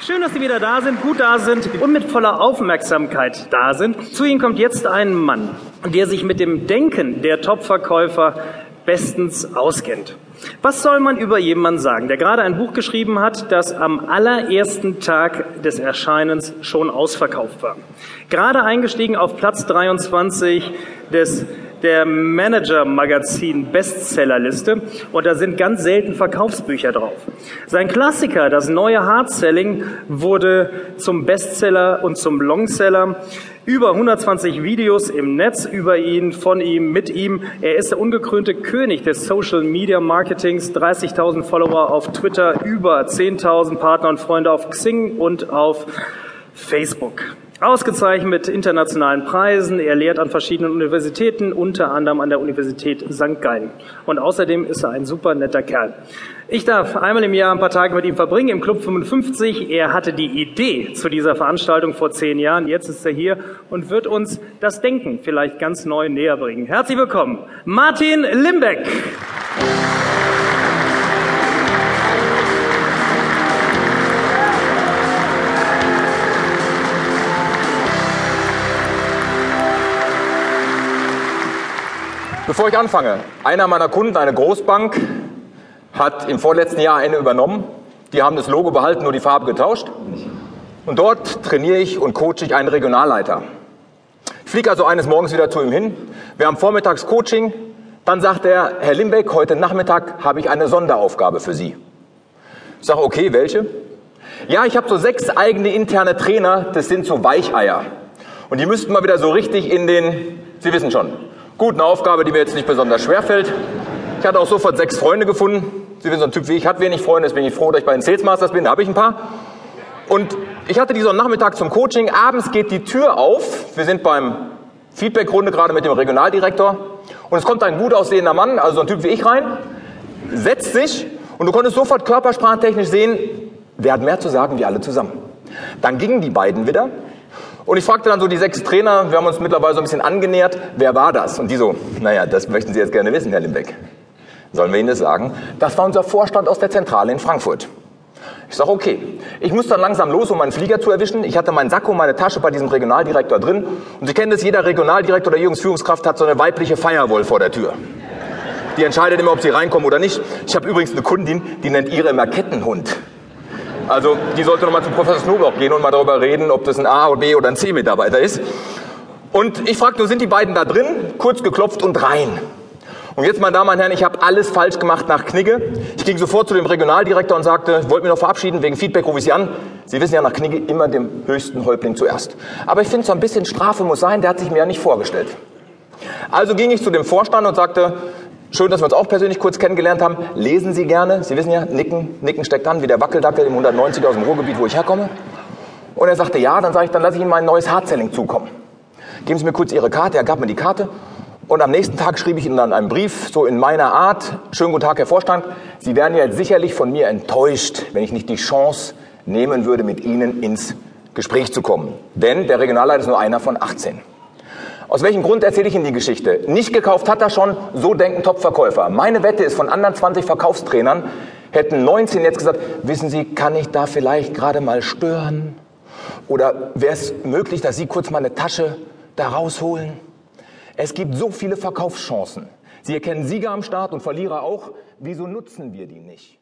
Schön, dass Sie wieder da sind, gut da sind und mit voller Aufmerksamkeit da sind. Zu Ihnen kommt jetzt ein Mann, der sich mit dem Denken der Topverkäufer bestens auskennt. Was soll man über jemanden sagen, der gerade ein Buch geschrieben hat, das am allerersten Tag des Erscheinens schon ausverkauft war? Gerade eingestiegen auf Platz 23 des der Manager-Magazin Bestsellerliste und da sind ganz selten Verkaufsbücher drauf. Sein Klassiker, das neue Hardselling, wurde zum Bestseller und zum Longseller. Über 120 Videos im Netz über ihn, von ihm, mit ihm. Er ist der ungekrönte König des Social Media Marketings. 30.000 Follower auf Twitter, über 10.000 Partner und Freunde auf Xing und auf Facebook. Ausgezeichnet mit internationalen Preisen. Er lehrt an verschiedenen Universitäten, unter anderem an der Universität St. Gallen. Und außerdem ist er ein super netter Kerl. Ich darf einmal im Jahr ein paar Tage mit ihm verbringen im Club 55. Er hatte die Idee zu dieser Veranstaltung vor zehn Jahren. Jetzt ist er hier und wird uns das Denken vielleicht ganz neu näher bringen. Herzlich willkommen, Martin Limbeck. Bevor ich anfange, einer meiner Kunden, eine Großbank, hat im vorletzten Jahr eine übernommen. Die haben das Logo behalten, nur die Farbe getauscht. Und dort trainiere ich und coache ich einen Regionalleiter. Ich fliege also eines Morgens wieder zu ihm hin. Wir haben vormittags Coaching. Dann sagt er, Herr Limbeck, heute Nachmittag habe ich eine Sonderaufgabe für Sie. Ich sage, okay, welche? Ja, ich habe so sechs eigene interne Trainer, das sind so Weicheier. Und die müssten mal wieder so richtig in den, Sie wissen schon, Gut, eine Aufgabe, die mir jetzt nicht besonders schwer fällt. Ich hatte auch sofort sechs Freunde gefunden. Sie wissen, so ein Typ wie ich hat wenig Freunde, deswegen bin ich froh, dass ich bei den Sales Masters bin, da habe ich ein paar. Und ich hatte diesen Nachmittag zum Coaching, abends geht die Tür auf. Wir sind beim Feedback-Runde gerade mit dem Regionaldirektor. Und es kommt ein gut aussehender Mann, also so ein Typ wie ich rein, setzt sich und du konntest sofort körpersprachentechnisch sehen, der hat mehr zu sagen wie alle zusammen. Dann gingen die beiden wieder und ich fragte dann so die sechs Trainer, wir haben uns mittlerweile so ein bisschen angenähert, wer war das? Und die so, naja, das möchten Sie jetzt gerne wissen, Herr Limbeck. Sollen wir Ihnen das sagen? Das war unser Vorstand aus der Zentrale in Frankfurt. Ich sage, okay. Ich muss dann langsam los, um meinen Flieger zu erwischen. Ich hatte meinen Sakko, meine Tasche bei diesem Regionaldirektor drin. Und Sie kennen das, jeder Regionaldirektor oder Jungsführungskraft hat so eine weibliche Firewall vor der Tür. Die entscheidet immer, ob sie reinkommen oder nicht. Ich habe übrigens eine Kundin, die nennt ihre immer Kettenhund. Also die sollte nochmal zu Professor Snowblock gehen und mal darüber reden, ob das ein A, oder B oder ein C-Mitarbeiter ist. Und ich fragte, sind die beiden da drin? Kurz geklopft und rein. Und jetzt, meine Damen und Herren, ich habe alles falsch gemacht nach Knigge. Ich ging sofort zu dem Regionaldirektor und sagte, ich wollte mich noch verabschieden, wegen Feedback rufe ich Sie an. Sie wissen ja nach Knigge immer dem höchsten Häuptling zuerst. Aber ich finde, so ein bisschen Strafe muss sein, der hat sich mir ja nicht vorgestellt. Also ging ich zu dem Vorstand und sagte, Schön, dass wir uns auch persönlich kurz kennengelernt haben. Lesen Sie gerne. Sie wissen ja, Nicken, Nicken steckt an, wie der Wackeldackel im 190 aus dem Ruhrgebiet, wo ich herkomme. Und er sagte, ja, dann sage ich, dann lasse ich Ihnen mein neues Hardselling zukommen. Geben Sie mir kurz Ihre Karte. Er gab mir die Karte. Und am nächsten Tag schrieb ich Ihnen dann einen Brief, so in meiner Art. Schönen guten Tag, Herr Vorstand. Sie wären ja sicherlich von mir enttäuscht, wenn ich nicht die Chance nehmen würde, mit Ihnen ins Gespräch zu kommen. Denn der Regionalleiter ist nur einer von 18. Aus welchem Grund erzähle ich Ihnen die Geschichte? Nicht gekauft hat er schon, so denken Top-Verkäufer. Meine Wette ist, von anderen 20 Verkaufstrainern hätten 19 jetzt gesagt, wissen Sie, kann ich da vielleicht gerade mal stören? Oder wäre es möglich, dass Sie kurz mal eine Tasche da rausholen? Es gibt so viele Verkaufschancen. Sie erkennen Sieger am Start und Verlierer auch. Wieso nutzen wir die nicht?